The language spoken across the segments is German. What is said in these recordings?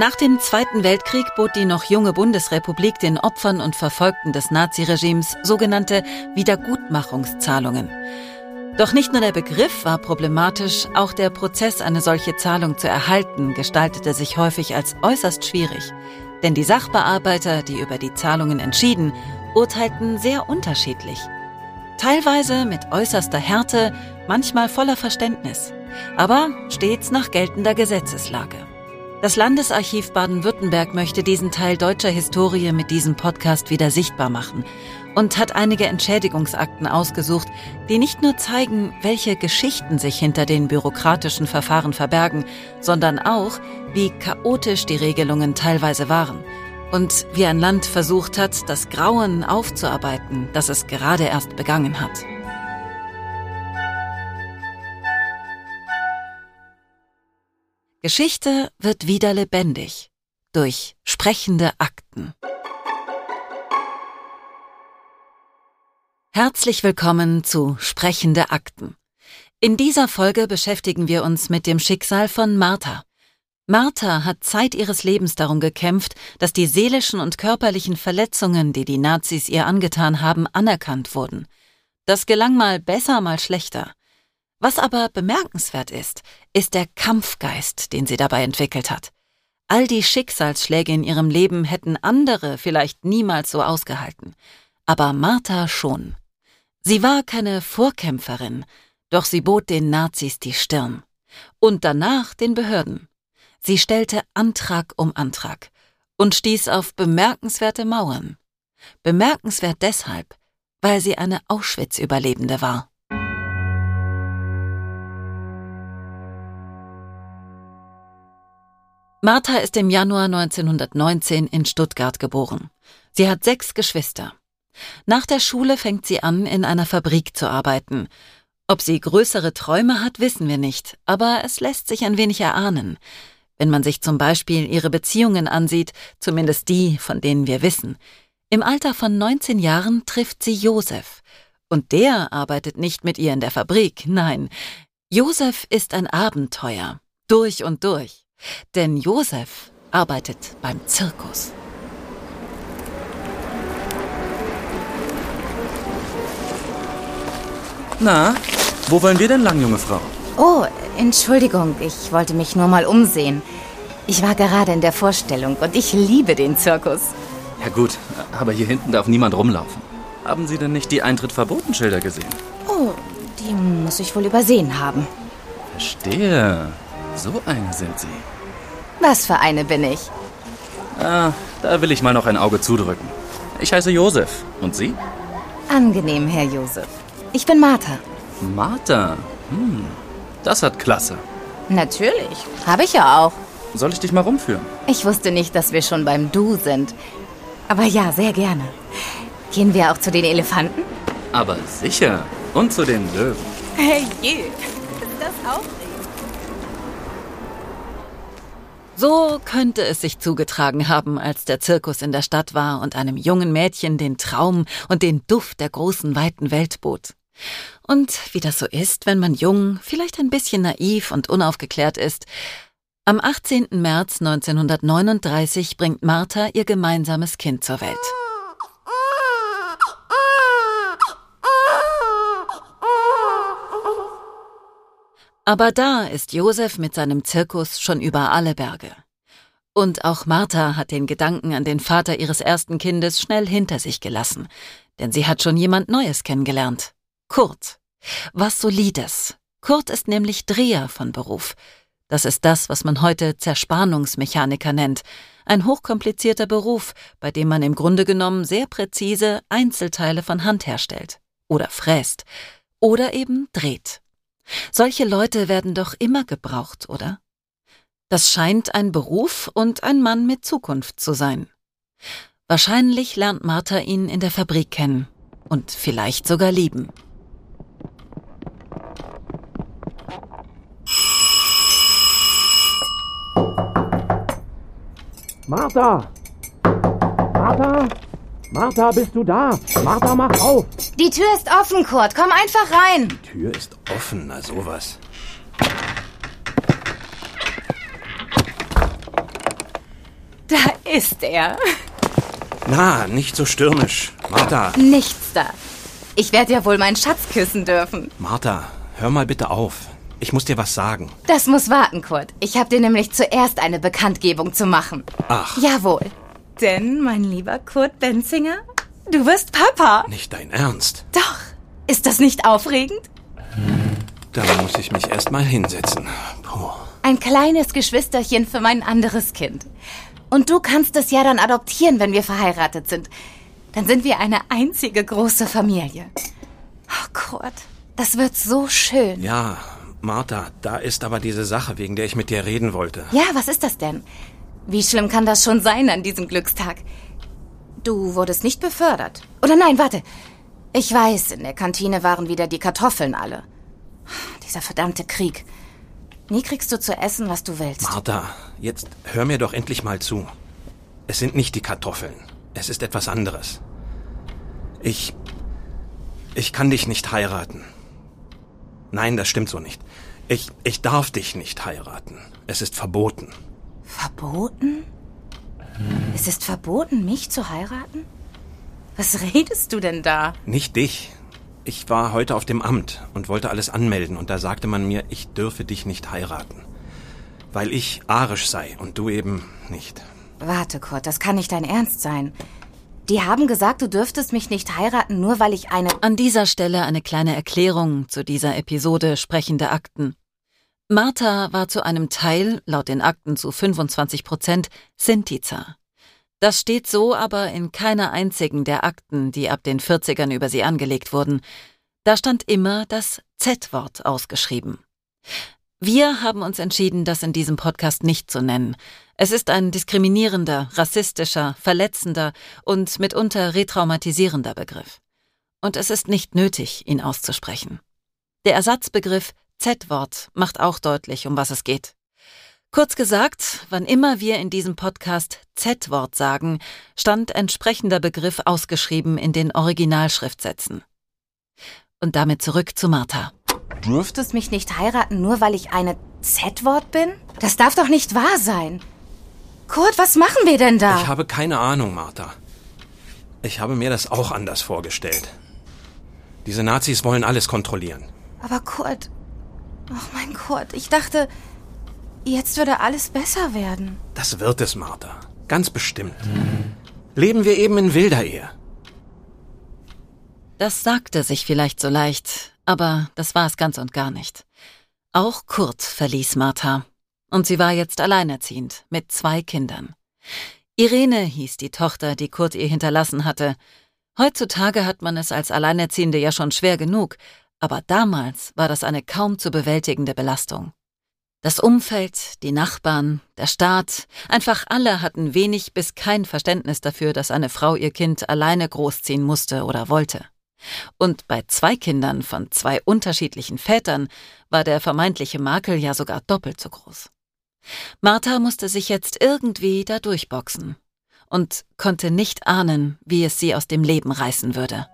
Nach dem Zweiten Weltkrieg bot die noch junge Bundesrepublik den Opfern und Verfolgten des Naziregimes sogenannte Wiedergutmachungszahlungen. Doch nicht nur der Begriff war problematisch, auch der Prozess, eine solche Zahlung zu erhalten, gestaltete sich häufig als äußerst schwierig. Denn die Sachbearbeiter, die über die Zahlungen entschieden, urteilten sehr unterschiedlich. Teilweise mit äußerster Härte, manchmal voller Verständnis, aber stets nach geltender Gesetzeslage. Das Landesarchiv Baden-Württemberg möchte diesen Teil deutscher Historie mit diesem Podcast wieder sichtbar machen und hat einige Entschädigungsakten ausgesucht, die nicht nur zeigen, welche Geschichten sich hinter den bürokratischen Verfahren verbergen, sondern auch, wie chaotisch die Regelungen teilweise waren und wie ein Land versucht hat, das Grauen aufzuarbeiten, das es gerade erst begangen hat. Geschichte wird wieder lebendig durch sprechende Akten. Herzlich willkommen zu Sprechende Akten. In dieser Folge beschäftigen wir uns mit dem Schicksal von Martha. Martha hat Zeit ihres Lebens darum gekämpft, dass die seelischen und körperlichen Verletzungen, die die Nazis ihr angetan haben, anerkannt wurden. Das gelang mal besser, mal schlechter. Was aber bemerkenswert ist, ist der Kampfgeist, den sie dabei entwickelt hat. All die Schicksalsschläge in ihrem Leben hätten andere vielleicht niemals so ausgehalten. Aber Martha schon. Sie war keine Vorkämpferin, doch sie bot den Nazis die Stirn. Und danach den Behörden. Sie stellte Antrag um Antrag und stieß auf bemerkenswerte Mauern. Bemerkenswert deshalb, weil sie eine Auschwitz-Überlebende war. Martha ist im Januar 1919 in Stuttgart geboren. Sie hat sechs Geschwister. Nach der Schule fängt sie an, in einer Fabrik zu arbeiten. Ob sie größere Träume hat, wissen wir nicht, aber es lässt sich ein wenig erahnen. Wenn man sich zum Beispiel ihre Beziehungen ansieht, zumindest die, von denen wir wissen. Im Alter von 19 Jahren trifft sie Josef. Und der arbeitet nicht mit ihr in der Fabrik, nein. Josef ist ein Abenteuer. Durch und durch. Denn Josef arbeitet beim Zirkus. Na, wo wollen wir denn lang, junge Frau? Oh, Entschuldigung, ich wollte mich nur mal umsehen. Ich war gerade in der Vorstellung und ich liebe den Zirkus. Ja gut, aber hier hinten darf niemand rumlaufen. Haben Sie denn nicht die Eintritt-Verboten-Schilder gesehen? Oh, die muss ich wohl übersehen haben. Verstehe. So eine sind Sie. Was für eine bin ich? Ah, da will ich mal noch ein Auge zudrücken. Ich heiße Josef. Und Sie? Angenehm, Herr Josef. Ich bin Martha. Martha. Hm, das hat Klasse. Natürlich. Habe ich ja auch. Soll ich dich mal rumführen? Ich wusste nicht, dass wir schon beim Du sind. Aber ja, sehr gerne. Gehen wir auch zu den Elefanten? Aber sicher. Und zu den Löwen. Hey, je. Ist das aufregend? So könnte es sich zugetragen haben, als der Zirkus in der Stadt war und einem jungen Mädchen den Traum und den Duft der großen weiten Welt bot. Und wie das so ist, wenn man jung, vielleicht ein bisschen naiv und unaufgeklärt ist, am 18. März 1939 bringt Martha ihr gemeinsames Kind zur Welt. Aber da ist Josef mit seinem Zirkus schon über alle Berge. Und auch Martha hat den Gedanken an den Vater ihres ersten Kindes schnell hinter sich gelassen, denn sie hat schon jemand Neues kennengelernt. Kurt. Was Solides. Kurt ist nämlich Dreher von Beruf. Das ist das, was man heute Zerspannungsmechaniker nennt. Ein hochkomplizierter Beruf, bei dem man im Grunde genommen sehr präzise Einzelteile von Hand herstellt. Oder fräst. Oder eben dreht. Solche Leute werden doch immer gebraucht, oder? Das scheint ein Beruf und ein Mann mit Zukunft zu sein. Wahrscheinlich lernt Martha ihn in der Fabrik kennen und vielleicht sogar lieben. Martha! Martha! Martha, bist du da? Martha, mach auf! Die Tür ist offen, Kurt. Komm einfach rein. Die Tür ist offen, na sowas. Da ist er. Na, nicht so stürmisch. Martha, Nichts da. Ich werde ja wohl meinen Schatz küssen dürfen. Martha, hör mal bitte auf. Ich muss dir was sagen. Das muss warten, Kurt. Ich habe dir nämlich zuerst eine Bekanntgebung zu machen. Ach, Jawohl. Denn, mein lieber Kurt Benzinger, du wirst Papa. nicht dein Ernst. Doch. Ist das nicht aufregend? Da muss ich mich erst mal hinsetzen. Puh. Ein kleines Geschwisterchen für mein anderes Kind. Und du kannst es ja dann adoptieren, wenn wir verheiratet sind. Dann sind wir eine einzige große Familie. Oh, Kurt, das wird so schön. Ja, Martha, da ist aber diese Sache, wegen der ich mit dir reden wollte. Ja, was ist das denn? Wie schlimm kann das schon sein an diesem Glückstag? Du wurdest nicht befördert. Oder nein, warte. Ich weiß, in der Kantine waren wieder die Kartoffeln alle. Dieser verdammte Krieg. Nie kriegst du zu essen, was du willst. Martha, jetzt hör mir doch endlich mal zu. Es sind nicht die Kartoffeln. Es ist etwas anderes. Ich. Ich kann dich nicht heiraten. Nein, das stimmt so nicht. Ich, ich darf dich nicht heiraten. Es ist verboten. Verboten? Es ist verboten, mich zu heiraten? Was redest du denn da? Nicht dich. Ich war heute auf dem Amt und wollte alles anmelden und da sagte man mir, ich dürfe dich nicht heiraten. Weil ich arisch sei und du eben nicht. Warte, Kurt, das kann nicht dein Ernst sein. Die haben gesagt, du dürftest mich nicht heiraten, nur weil ich eine... An dieser Stelle eine kleine Erklärung zu dieser Episode sprechende Akten. Martha war zu einem Teil, laut den Akten zu 25 Prozent, Sintiza. Das steht so aber in keiner einzigen der Akten, die ab den 40ern über sie angelegt wurden. Da stand immer das Z-Wort ausgeschrieben. Wir haben uns entschieden, das in diesem Podcast nicht zu nennen. Es ist ein diskriminierender, rassistischer, verletzender und mitunter retraumatisierender Begriff. Und es ist nicht nötig, ihn auszusprechen. Der Ersatzbegriff Z-Wort macht auch deutlich, um was es geht. Kurz gesagt, wann immer wir in diesem Podcast Z-Wort sagen, stand entsprechender Begriff ausgeschrieben in den Originalschriftsätzen. Und damit zurück zu Martha. Du dürftest mich nicht heiraten, nur weil ich eine Z-Wort bin? Das darf doch nicht wahr sein. Kurt, was machen wir denn da? Ich habe keine Ahnung, Martha. Ich habe mir das auch anders vorgestellt. Diese Nazis wollen alles kontrollieren. Aber Kurt... Ach, mein Kurt, ich dachte, jetzt würde alles besser werden. Das wird es, Martha. Ganz bestimmt. Leben wir eben in wilder Ehe. Das sagte sich vielleicht so leicht, aber das war es ganz und gar nicht. Auch Kurt verließ Martha. Und sie war jetzt alleinerziehend, mit zwei Kindern. Irene hieß die Tochter, die Kurt ihr hinterlassen hatte. Heutzutage hat man es als Alleinerziehende ja schon schwer genug, aber damals war das eine kaum zu bewältigende Belastung. Das Umfeld, die Nachbarn, der Staat, einfach alle hatten wenig bis kein Verständnis dafür, dass eine Frau ihr Kind alleine großziehen musste oder wollte. Und bei zwei Kindern von zwei unterschiedlichen Vätern war der vermeintliche Makel ja sogar doppelt so groß. Martha musste sich jetzt irgendwie da durchboxen und konnte nicht ahnen, wie es sie aus dem Leben reißen würde.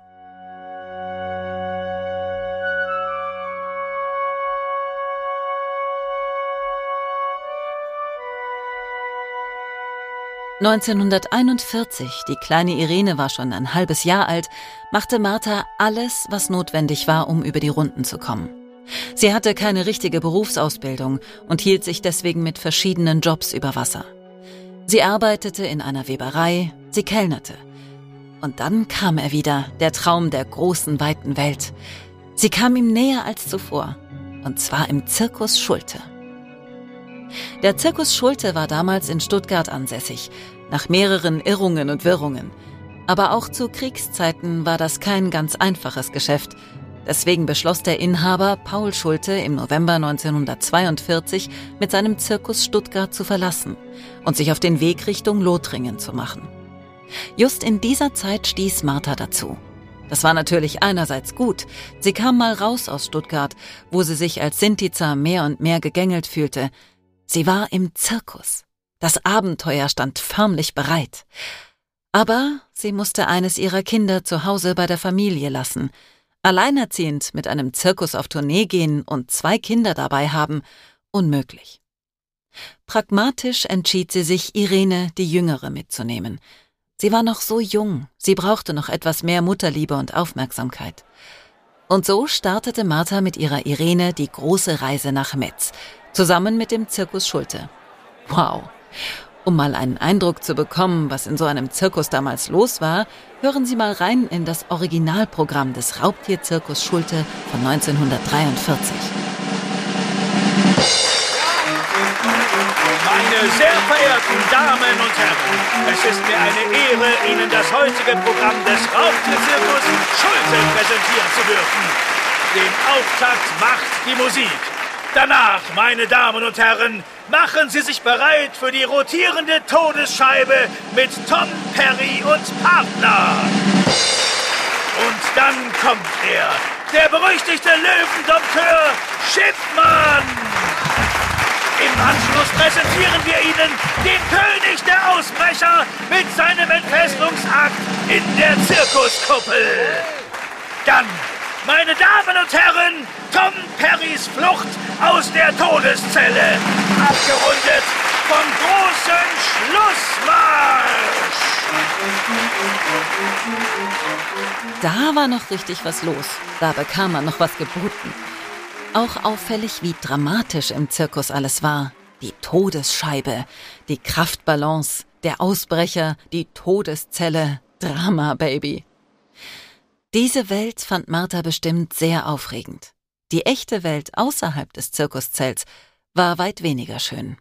...1941, die kleine Irene war schon ein halbes Jahr alt, machte Martha alles, was notwendig war, um über die Runden zu kommen. Sie hatte keine richtige Berufsausbildung und hielt sich deswegen mit verschiedenen Jobs über Wasser. Sie arbeitete in einer Weberei, sie kellnerte. Und dann kam er wieder, der Traum der großen, weiten Welt. Sie kam ihm näher als zuvor, und zwar im Zirkus Schulte. Der Zirkus Schulte war damals in Stuttgart ansässig, nach mehreren Irrungen und Wirrungen. Aber auch zu Kriegszeiten war das kein ganz einfaches Geschäft. Deswegen beschloss der Inhaber Paul Schulte im November 1942 mit seinem Zirkus Stuttgart zu verlassen und sich auf den Weg Richtung Lothringen zu machen. Just in dieser Zeit stieß Martha dazu. Das war natürlich einerseits gut. Sie kam mal raus aus Stuttgart, wo sie sich als Sintiza mehr und mehr gegängelt fühlte. Sie war im Zirkus. Das Abenteuer stand förmlich bereit. Aber sie musste eines ihrer Kinder zu Hause bei der Familie lassen. Alleinerziehend mit einem Zirkus auf Tournee gehen und zwei Kinder dabei haben, unmöglich. Pragmatisch entschied sie sich, Irene, die Jüngere, mitzunehmen. Sie war noch so jung, sie brauchte noch etwas mehr Mutterliebe und Aufmerksamkeit. Und so startete Martha mit ihrer Irene die große Reise nach Metz, zusammen mit dem Zirkus Schulte. Wow! Um mal einen Eindruck zu bekommen, was in so einem Zirkus damals los war, hören Sie mal rein in das Originalprogramm des Raubtierzirkus Schulte von 1943. Meine sehr verehrten Damen und Herren, es ist mir eine Ehre, Ihnen das heutige Programm des Raubtierzirkus Schulte präsentieren zu dürfen. Den Auftakt macht die Musik. Danach, meine Damen und Herren, machen Sie sich bereit für die rotierende Todesscheibe mit Tom Perry und Partner. Und dann kommt er, der berüchtigte Löwendompteur Schiffmann. Im Anschluss präsentieren wir Ihnen den König der Ausbrecher mit seinem Entfesselungsakt in der Zirkuskuppel. Dann meine Damen und Herren, Tom Perrys Flucht aus der Todeszelle. Abgerundet vom großen Schlussmarsch. Da war noch richtig was los. Da bekam man noch was geboten. Auch auffällig, wie dramatisch im Zirkus alles war. Die Todesscheibe, die Kraftbalance, der Ausbrecher, die Todeszelle. Drama, Baby. Diese Welt fand Martha bestimmt sehr aufregend. Die echte Welt außerhalb des Zirkuszelts war weit weniger schön.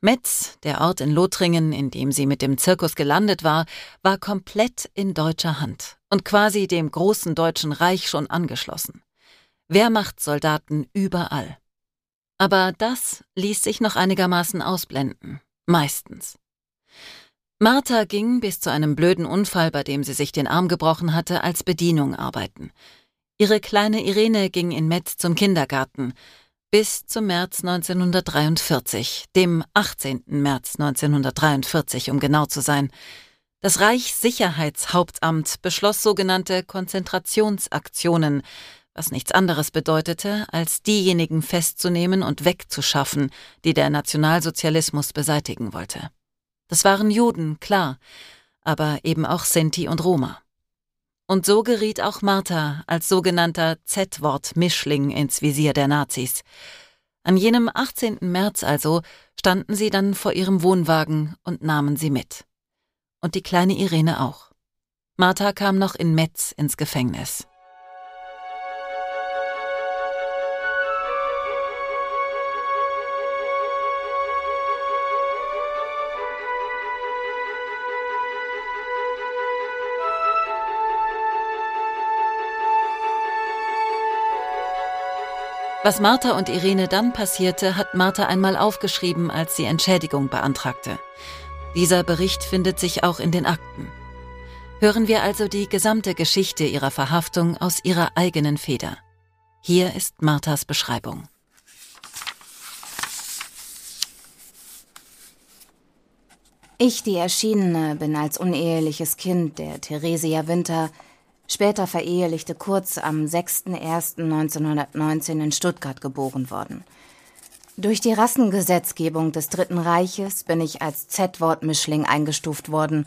Metz, der Ort in Lothringen, in dem sie mit dem Zirkus gelandet war, war komplett in deutscher Hand und quasi dem großen deutschen Reich schon angeschlossen. Wehrmachtssoldaten überall. Aber das ließ sich noch einigermaßen ausblenden, meistens. Martha ging bis zu einem blöden Unfall, bei dem sie sich den Arm gebrochen hatte, als Bedienung arbeiten. Ihre kleine Irene ging in Metz zum Kindergarten bis zum März 1943, dem 18. März 1943, um genau zu sein. Das Reichssicherheitshauptamt beschloss sogenannte Konzentrationsaktionen, was nichts anderes bedeutete, als diejenigen festzunehmen und wegzuschaffen, die der Nationalsozialismus beseitigen wollte. Das waren Juden, klar, aber eben auch Sinti und Roma. Und so geriet auch Martha als sogenannter Z-Wort-Mischling ins Visier der Nazis. An jenem 18. März also standen sie dann vor ihrem Wohnwagen und nahmen sie mit. Und die kleine Irene auch. Martha kam noch in Metz ins Gefängnis. Was Martha und Irene dann passierte, hat Martha einmal aufgeschrieben, als sie Entschädigung beantragte. Dieser Bericht findet sich auch in den Akten. Hören wir also die gesamte Geschichte ihrer Verhaftung aus ihrer eigenen Feder. Hier ist Marthas Beschreibung. Ich, die Erschienene, bin als uneheliches Kind der Theresia Winter später verehelichte Kurz am 6.01.1919 in Stuttgart geboren worden. Durch die Rassengesetzgebung des Dritten Reiches bin ich als Z-Wort-Mischling eingestuft worden,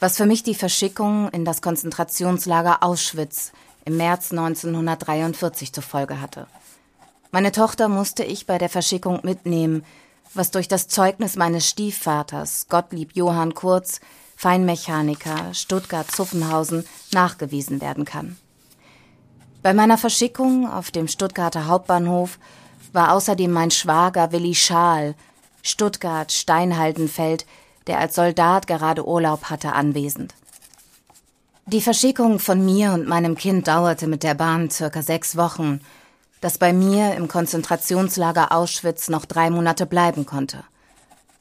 was für mich die Verschickung in das Konzentrationslager Auschwitz im März 1943 zur Folge hatte. Meine Tochter musste ich bei der Verschickung mitnehmen, was durch das Zeugnis meines Stiefvaters, Gottlieb Johann Kurz, Feinmechaniker Stuttgart-Zuffenhausen nachgewiesen werden kann. Bei meiner Verschickung auf dem Stuttgarter Hauptbahnhof war außerdem mein Schwager Willi Schaal, Stuttgart-Steinhaldenfeld, der als Soldat gerade Urlaub hatte, anwesend. Die Verschickung von mir und meinem Kind dauerte mit der Bahn circa sechs Wochen, das bei mir im Konzentrationslager Auschwitz noch drei Monate bleiben konnte.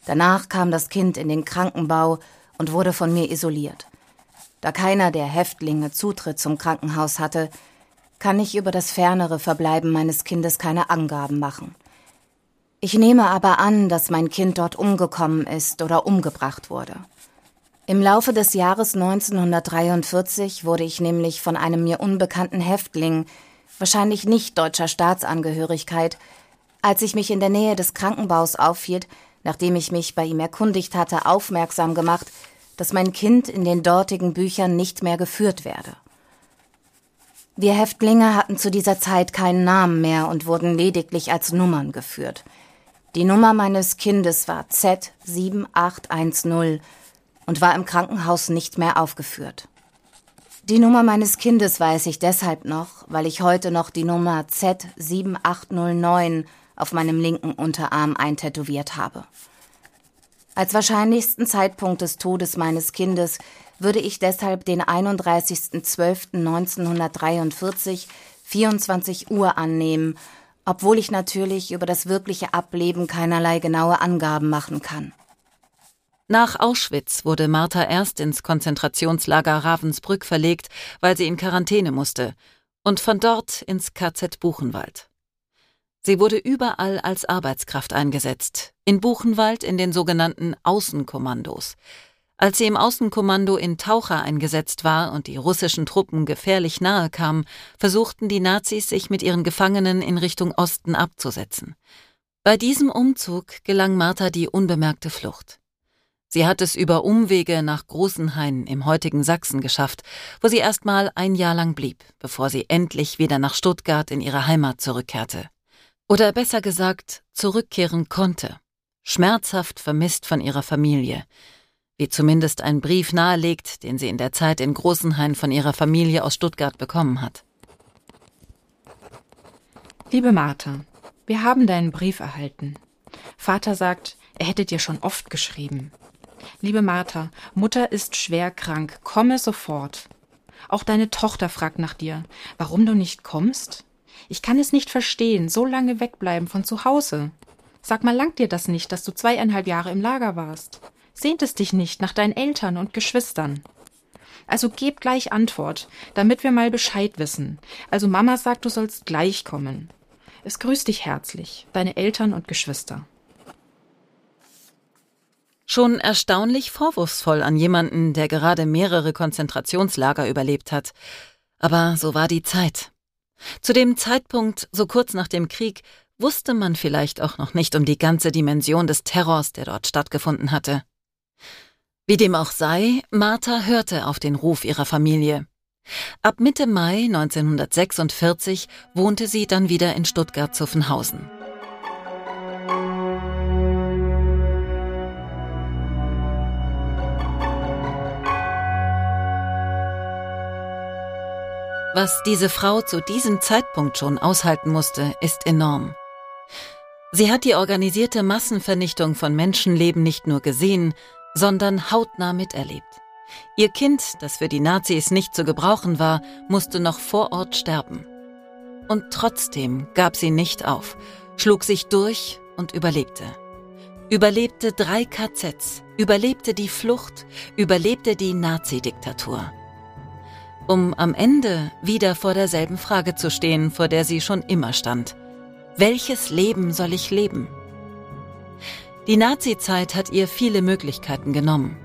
Danach kam das Kind in den Krankenbau und wurde von mir isoliert. Da keiner der Häftlinge Zutritt zum Krankenhaus hatte, kann ich über das fernere Verbleiben meines Kindes keine Angaben machen. Ich nehme aber an, dass mein Kind dort umgekommen ist oder umgebracht wurde. Im Laufe des Jahres 1943 wurde ich nämlich von einem mir unbekannten Häftling, wahrscheinlich nicht deutscher Staatsangehörigkeit, Als ich mich in der Nähe des Krankenbaus aufhielt, nachdem ich mich bei ihm erkundigt hatte, aufmerksam gemacht, dass mein Kind in den dortigen Büchern nicht mehr geführt werde. Wir Häftlinge hatten zu dieser Zeit keinen Namen mehr und wurden lediglich als Nummern geführt. Die Nummer meines Kindes war Z7810 und war im Krankenhaus nicht mehr aufgeführt. Die Nummer meines Kindes weiß ich deshalb noch, weil ich heute noch die Nummer Z7809 auf meinem linken Unterarm eintätowiert habe. Als wahrscheinlichsten Zeitpunkt des Todes meines Kindes würde ich deshalb den 31.12.1943, 24 Uhr annehmen, obwohl ich natürlich über das wirkliche Ableben keinerlei genaue Angaben machen kann. Nach Auschwitz wurde Martha erst ins Konzentrationslager Ravensbrück verlegt, weil sie in Quarantäne musste, und von dort ins KZ Buchenwald. Sie wurde überall als Arbeitskraft eingesetzt, in Buchenwald in den sogenannten Außenkommandos. Als sie im Außenkommando in Taucher eingesetzt war und die russischen Truppen gefährlich nahe kamen, versuchten die Nazis, sich mit ihren Gefangenen in Richtung Osten abzusetzen. Bei diesem Umzug gelang Martha die unbemerkte Flucht. Sie hat es über Umwege nach Großenhain im heutigen Sachsen geschafft, wo sie erst mal ein Jahr lang blieb, bevor sie endlich wieder nach Stuttgart in ihre Heimat zurückkehrte. Oder besser gesagt, zurückkehren konnte. Schmerzhaft vermisst von ihrer Familie. Wie zumindest ein Brief nahelegt, den sie in der Zeit in Großenhain von ihrer Familie aus Stuttgart bekommen hat. Liebe Martha, wir haben deinen Brief erhalten. Vater sagt, er hätte dir schon oft geschrieben. Liebe Martha, Mutter ist schwer krank, komme sofort. Auch deine Tochter fragt nach dir, warum du nicht kommst? Ich kann es nicht verstehen, so lange wegbleiben von zu Hause. Sag mal, langt dir das nicht, dass du zweieinhalb Jahre im Lager warst? Sehnt es dich nicht nach deinen Eltern und Geschwistern? Also geb gleich Antwort, damit wir mal Bescheid wissen. Also Mama sagt, du sollst gleich kommen. Es grüßt dich herzlich, deine Eltern und Geschwister. Schon erstaunlich vorwurfsvoll an jemanden, der gerade mehrere Konzentrationslager überlebt hat. Aber so war die Zeit. Zu dem Zeitpunkt, so kurz nach dem Krieg, wusste man vielleicht auch noch nicht um die ganze Dimension des Terrors, der dort stattgefunden hatte. Wie dem auch sei, Martha hörte auf den Ruf ihrer Familie. Ab Mitte Mai 1946 wohnte sie dann wieder in Stuttgart-Zuffenhausen. Was diese Frau zu diesem Zeitpunkt schon aushalten musste, ist enorm. Sie hat die organisierte Massenvernichtung von Menschenleben nicht nur gesehen, sondern hautnah miterlebt. Ihr Kind, das für die Nazis nicht zu gebrauchen war, musste noch vor Ort sterben. Und trotzdem gab sie nicht auf, schlug sich durch und überlebte. Überlebte drei KZs, überlebte die Flucht, überlebte die Nazi-Diktatur um am Ende wieder vor derselben Frage zu stehen, vor der sie schon immer stand. Welches Leben soll ich leben? Die Nazizeit hat ihr viele Möglichkeiten genommen.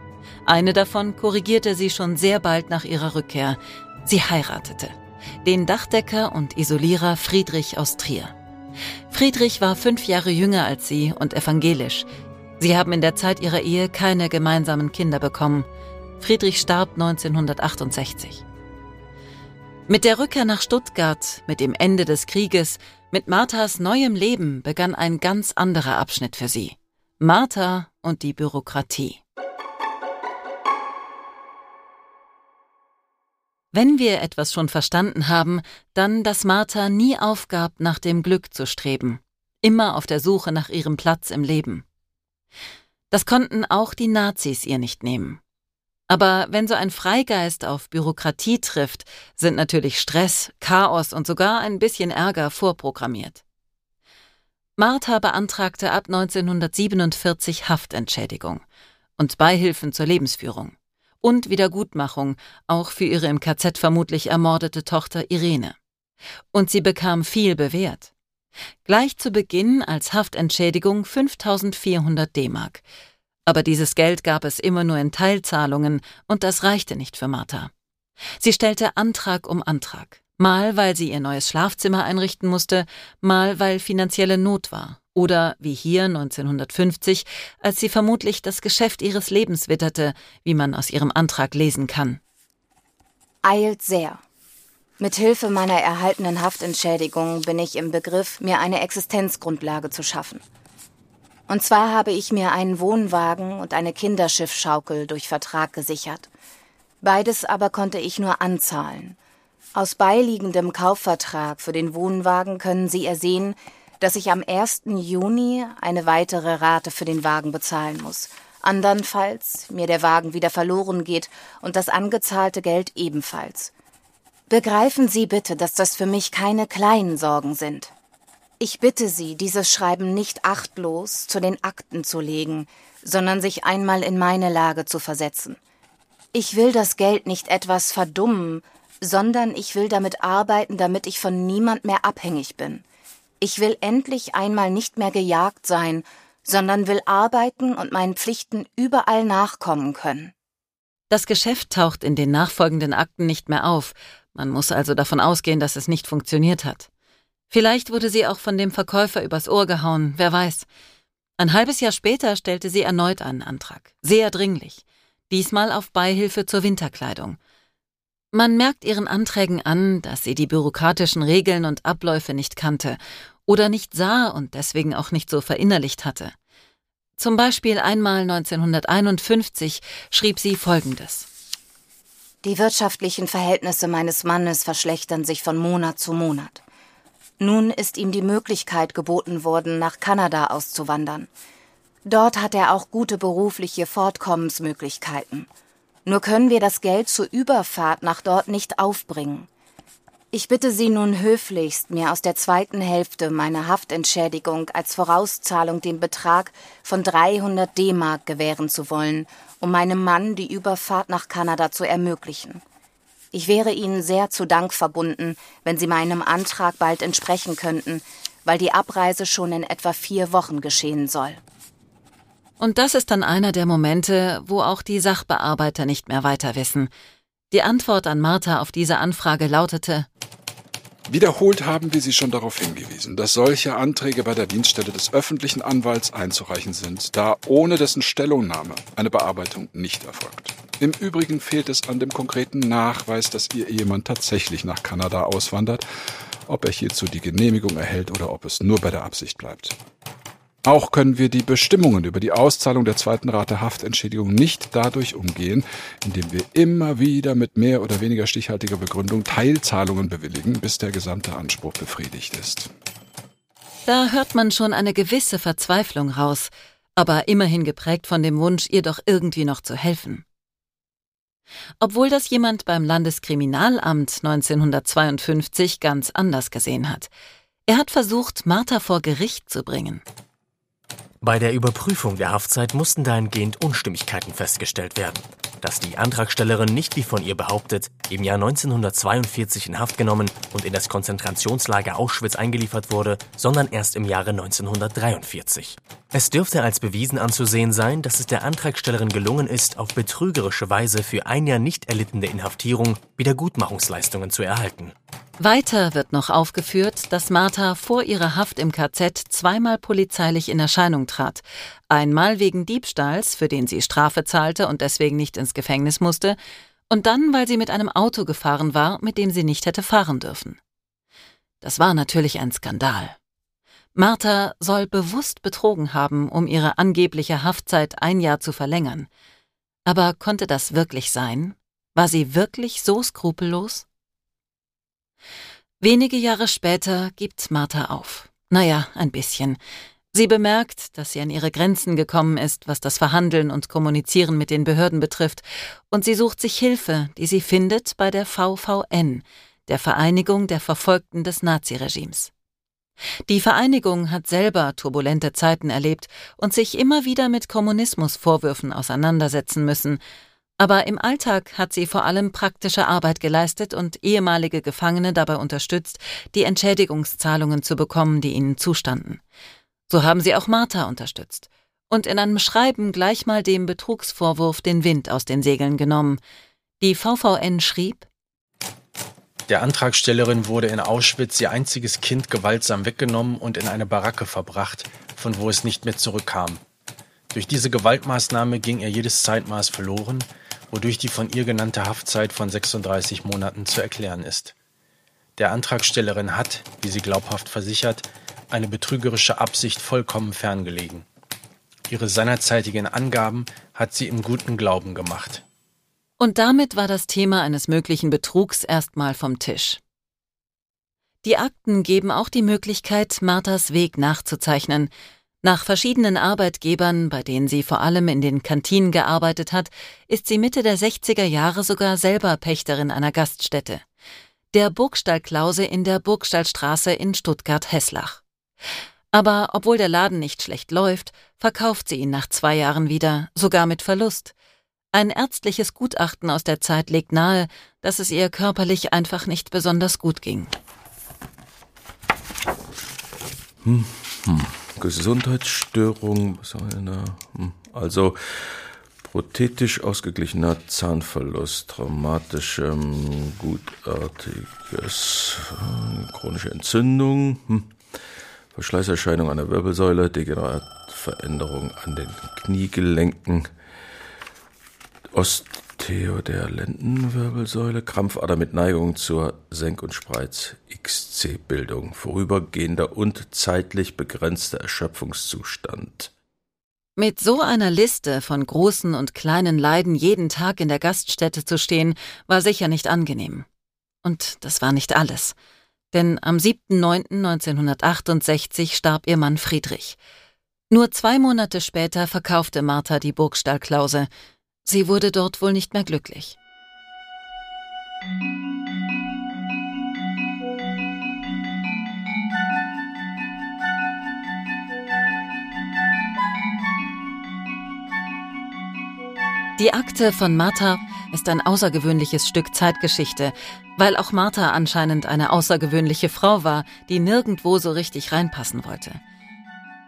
Eine davon korrigierte sie schon sehr bald nach ihrer Rückkehr. Sie heiratete. Den Dachdecker und Isolierer Friedrich aus Trier. Friedrich war fünf Jahre jünger als sie und evangelisch. Sie haben in der Zeit ihrer Ehe keine gemeinsamen Kinder bekommen. Friedrich starb 1968. Mit der Rückkehr nach Stuttgart, mit dem Ende des Krieges, mit Marthas neuem Leben begann ein ganz anderer Abschnitt für sie. Martha und die Bürokratie. Wenn wir etwas schon verstanden haben, dann, dass Martha nie aufgab, nach dem Glück zu streben, immer auf der Suche nach ihrem Platz im Leben. Das konnten auch die Nazis ihr nicht nehmen. Aber wenn so ein Freigeist auf Bürokratie trifft, sind natürlich Stress, Chaos und sogar ein bisschen Ärger vorprogrammiert. Martha beantragte ab 1947 Haftentschädigung und Beihilfen zur Lebensführung und Wiedergutmachung, auch für ihre im KZ vermutlich ermordete Tochter Irene. Und sie bekam viel bewährt. Gleich zu Beginn als Haftentschädigung 5400 D-Mark, aber dieses Geld gab es immer nur in Teilzahlungen und das reichte nicht für Martha. Sie stellte Antrag um Antrag, Mal, weil sie ihr neues Schlafzimmer einrichten musste, mal, weil finanzielle Not war. Oder wie hier 1950, als sie vermutlich das Geschäft ihres Lebens witterte, wie man aus ihrem Antrag lesen kann. Eilt sehr. Mit Hilfe meiner erhaltenen Haftentschädigung bin ich im Begriff, mir eine Existenzgrundlage zu schaffen. Und zwar habe ich mir einen Wohnwagen und eine Kinderschiffschaukel durch Vertrag gesichert. Beides aber konnte ich nur anzahlen. Aus beiliegendem Kaufvertrag für den Wohnwagen können Sie ersehen, dass ich am 1. Juni eine weitere Rate für den Wagen bezahlen muss. Andernfalls mir der Wagen wieder verloren geht und das angezahlte Geld ebenfalls. Begreifen Sie bitte, dass das für mich keine kleinen Sorgen sind. Ich bitte Sie, dieses Schreiben nicht achtlos zu den Akten zu legen, sondern sich einmal in meine Lage zu versetzen. Ich will das Geld nicht etwas verdummen, sondern ich will damit arbeiten, damit ich von niemand mehr abhängig bin. Ich will endlich einmal nicht mehr gejagt sein, sondern will arbeiten und meinen Pflichten überall nachkommen können. Das Geschäft taucht in den nachfolgenden Akten nicht mehr auf, man muss also davon ausgehen, dass es nicht funktioniert hat. Vielleicht wurde sie auch von dem Verkäufer übers Ohr gehauen, wer weiß. Ein halbes Jahr später stellte sie erneut einen Antrag, sehr dringlich, diesmal auf Beihilfe zur Winterkleidung. Man merkt ihren Anträgen an, dass sie die bürokratischen Regeln und Abläufe nicht kannte oder nicht sah und deswegen auch nicht so verinnerlicht hatte. Zum Beispiel einmal 1951 schrieb sie Folgendes. Die wirtschaftlichen Verhältnisse meines Mannes verschlechtern sich von Monat zu Monat. Nun ist ihm die Möglichkeit geboten worden, nach Kanada auszuwandern. Dort hat er auch gute berufliche Fortkommensmöglichkeiten. Nur können wir das Geld zur Überfahrt nach dort nicht aufbringen. Ich bitte Sie nun höflichst, mir aus der zweiten Hälfte meiner Haftentschädigung als Vorauszahlung den Betrag von 300 D-Mark gewähren zu wollen, um meinem Mann die Überfahrt nach Kanada zu ermöglichen. Ich wäre Ihnen sehr zu Dank verbunden, wenn Sie meinem Antrag bald entsprechen könnten, weil die Abreise schon in etwa vier Wochen geschehen soll. Und das ist dann einer der Momente, wo auch die Sachbearbeiter nicht mehr weiter wissen. Die Antwort an Martha auf diese Anfrage lautete Wiederholt haben wir Sie schon darauf hingewiesen, dass solche Anträge bei der Dienststelle des öffentlichen Anwalts einzureichen sind, da ohne dessen Stellungnahme eine Bearbeitung nicht erfolgt. Im Übrigen fehlt es an dem konkreten Nachweis, dass Ihr Ehemann tatsächlich nach Kanada auswandert, ob er hierzu die Genehmigung erhält oder ob es nur bei der Absicht bleibt. Auch können wir die Bestimmungen über die Auszahlung der zweiten Rate Haftentschädigung nicht dadurch umgehen, indem wir immer wieder mit mehr oder weniger stichhaltiger Begründung Teilzahlungen bewilligen, bis der gesamte Anspruch befriedigt ist. Da hört man schon eine gewisse Verzweiflung raus, aber immerhin geprägt von dem Wunsch, ihr doch irgendwie noch zu helfen. Obwohl das jemand beim Landeskriminalamt 1952 ganz anders gesehen hat. Er hat versucht, Martha vor Gericht zu bringen. Bei der Überprüfung der Haftzeit mussten dahingehend Unstimmigkeiten festgestellt werden. Dass die Antragstellerin nicht wie von ihr behauptet, im Jahr 1942 in Haft genommen und in das Konzentrationslager Auschwitz eingeliefert wurde, sondern erst im Jahre 1943. Es dürfte als bewiesen anzusehen sein, dass es der Antragstellerin gelungen ist, auf betrügerische Weise für ein Jahr nicht erlittene Inhaftierung Wiedergutmachungsleistungen zu erhalten. Weiter wird noch aufgeführt, dass Martha vor ihrer Haft im KZ zweimal polizeilich in Erscheinung trat. Einmal wegen Diebstahls, für den sie Strafe zahlte und deswegen nicht ins Gefängnis musste, und dann, weil sie mit einem Auto gefahren war, mit dem sie nicht hätte fahren dürfen. Das war natürlich ein Skandal. Martha soll bewusst betrogen haben, um ihre angebliche Haftzeit ein Jahr zu verlängern. Aber konnte das wirklich sein? War sie wirklich so skrupellos? Wenige Jahre später gibt Martha auf. Naja, ein bisschen. Sie bemerkt, dass sie an ihre Grenzen gekommen ist, was das Verhandeln und Kommunizieren mit den Behörden betrifft, und sie sucht sich Hilfe, die sie findet bei der VVN, der Vereinigung der Verfolgten des Naziregimes. Die Vereinigung hat selber turbulente Zeiten erlebt und sich immer wieder mit Kommunismusvorwürfen auseinandersetzen müssen, aber im Alltag hat sie vor allem praktische Arbeit geleistet und ehemalige Gefangene dabei unterstützt, die Entschädigungszahlungen zu bekommen, die ihnen zustanden. So haben sie auch Martha unterstützt und in einem Schreiben gleich mal dem Betrugsvorwurf den Wind aus den Segeln genommen. Die VVN schrieb Der Antragstellerin wurde in Auschwitz ihr einziges Kind gewaltsam weggenommen und in eine Baracke verbracht, von wo es nicht mehr zurückkam. Durch diese Gewaltmaßnahme ging ihr jedes Zeitmaß verloren, wodurch die von ihr genannte Haftzeit von 36 Monaten zu erklären ist. Der Antragstellerin hat, wie sie glaubhaft versichert, eine betrügerische Absicht vollkommen ferngelegen. Ihre seinerzeitigen Angaben hat sie im guten Glauben gemacht. Und damit war das Thema eines möglichen Betrugs erstmal vom Tisch. Die Akten geben auch die Möglichkeit, Marthas Weg nachzuzeichnen. Nach verschiedenen Arbeitgebern, bei denen sie vor allem in den Kantinen gearbeitet hat, ist sie Mitte der 60er Jahre sogar selber Pächterin einer Gaststätte. Der Burgstallklause in der Burgstallstraße in Stuttgart-Hesslach. Aber obwohl der Laden nicht schlecht läuft, verkauft sie ihn nach zwei Jahren wieder, sogar mit Verlust. Ein ärztliches Gutachten aus der Zeit legt nahe, dass es ihr körperlich einfach nicht besonders gut ging. Hm, hm. Gesundheitsstörung, hm. also prothetisch ausgeglichener Zahnverlust, traumatischem, gutartiges, äh, chronische Entzündung, hm. Verschleißerscheinung an der Wirbelsäule, Degeneratveränderung an den Kniegelenken, Osteo der Lendenwirbelsäule, Krampfader mit Neigung zur Senk- und Spreiz-XC-Bildung, vorübergehender und zeitlich begrenzter Erschöpfungszustand. Mit so einer Liste von großen und kleinen Leiden jeden Tag in der Gaststätte zu stehen, war sicher nicht angenehm. Und das war nicht alles. Denn am 7.9.1968 starb ihr Mann Friedrich. Nur zwei Monate später verkaufte Martha die Burgstallklause. Sie wurde dort wohl nicht mehr glücklich. Die Akte von Martha ist ein außergewöhnliches Stück Zeitgeschichte, weil auch Martha anscheinend eine außergewöhnliche Frau war, die nirgendwo so richtig reinpassen wollte.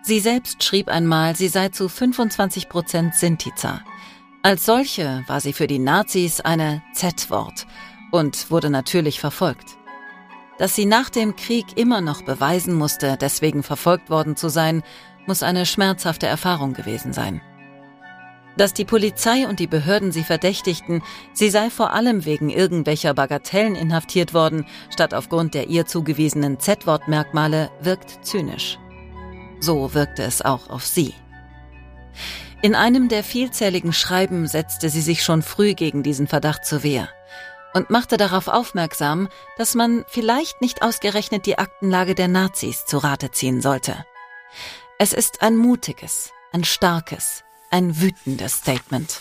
Sie selbst schrieb einmal, sie sei zu 25 Prozent Sintiza. Als solche war sie für die Nazis eine Z-Wort und wurde natürlich verfolgt. Dass sie nach dem Krieg immer noch beweisen musste, deswegen verfolgt worden zu sein, muss eine schmerzhafte Erfahrung gewesen sein dass die Polizei und die Behörden sie verdächtigten, sie sei vor allem wegen irgendwelcher Bagatellen inhaftiert worden, statt aufgrund der ihr zugewiesenen Z-Wortmerkmale, wirkt zynisch. So wirkte es auch auf sie. In einem der vielzähligen Schreiben setzte sie sich schon früh gegen diesen Verdacht zur Wehr und machte darauf aufmerksam, dass man vielleicht nicht ausgerechnet die Aktenlage der Nazis zu Rate ziehen sollte. Es ist ein mutiges, ein starkes, ein wütendes Statement.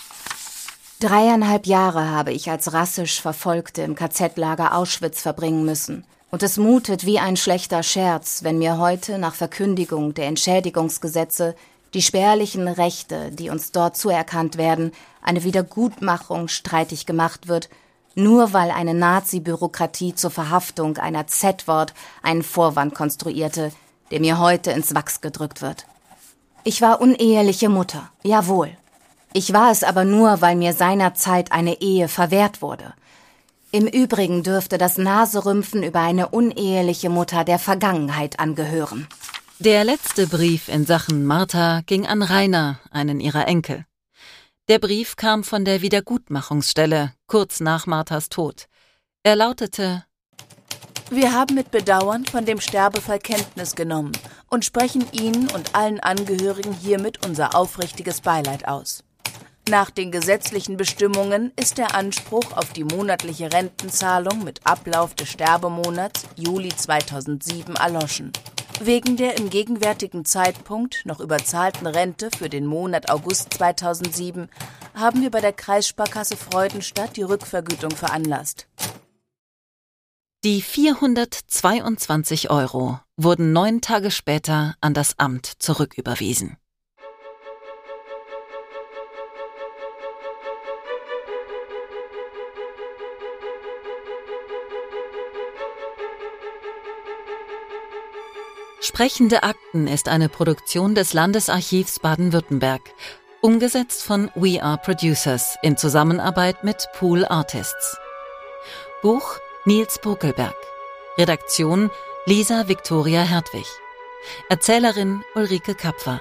Dreieinhalb Jahre habe ich als rassisch Verfolgte im KZ-Lager Auschwitz verbringen müssen. Und es mutet wie ein schlechter Scherz, wenn mir heute nach Verkündigung der Entschädigungsgesetze die spärlichen Rechte, die uns dort zuerkannt werden, eine Wiedergutmachung streitig gemacht wird, nur weil eine Nazi-Bürokratie zur Verhaftung einer Z-Wort einen Vorwand konstruierte, der mir heute ins Wachs gedrückt wird. Ich war uneheliche Mutter, jawohl. Ich war es aber nur, weil mir seinerzeit eine Ehe verwehrt wurde. Im Übrigen dürfte das Naserümpfen über eine uneheliche Mutter der Vergangenheit angehören. Der letzte Brief in Sachen Martha ging an Rainer, einen ihrer Enkel. Der Brief kam von der Wiedergutmachungsstelle, kurz nach Marthas Tod. Er lautete Wir haben mit Bedauern von dem Sterbefall Kenntnis genommen und sprechen Ihnen und allen Angehörigen hiermit unser aufrichtiges Beileid aus. Nach den gesetzlichen Bestimmungen ist der Anspruch auf die monatliche Rentenzahlung mit Ablauf des Sterbemonats Juli 2007 erloschen. Wegen der im gegenwärtigen Zeitpunkt noch überzahlten Rente für den Monat August 2007 haben wir bei der Kreissparkasse Freudenstadt die Rückvergütung veranlasst. Die 422 Euro wurden neun Tage später an das Amt zurücküberwiesen. Sprechende Akten ist eine Produktion des Landesarchivs Baden-Württemberg, umgesetzt von We Are Producers in Zusammenarbeit mit Pool Artists. Buch Nils Bokelberg. Redaktion Lisa Victoria Hertwig. Erzählerin Ulrike Kapfer.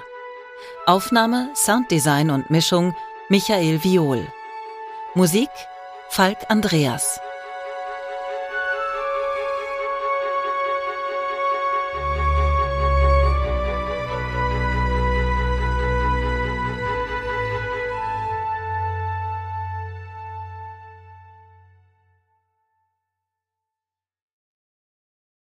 Aufnahme, Sounddesign und Mischung Michael Viol. Musik Falk Andreas.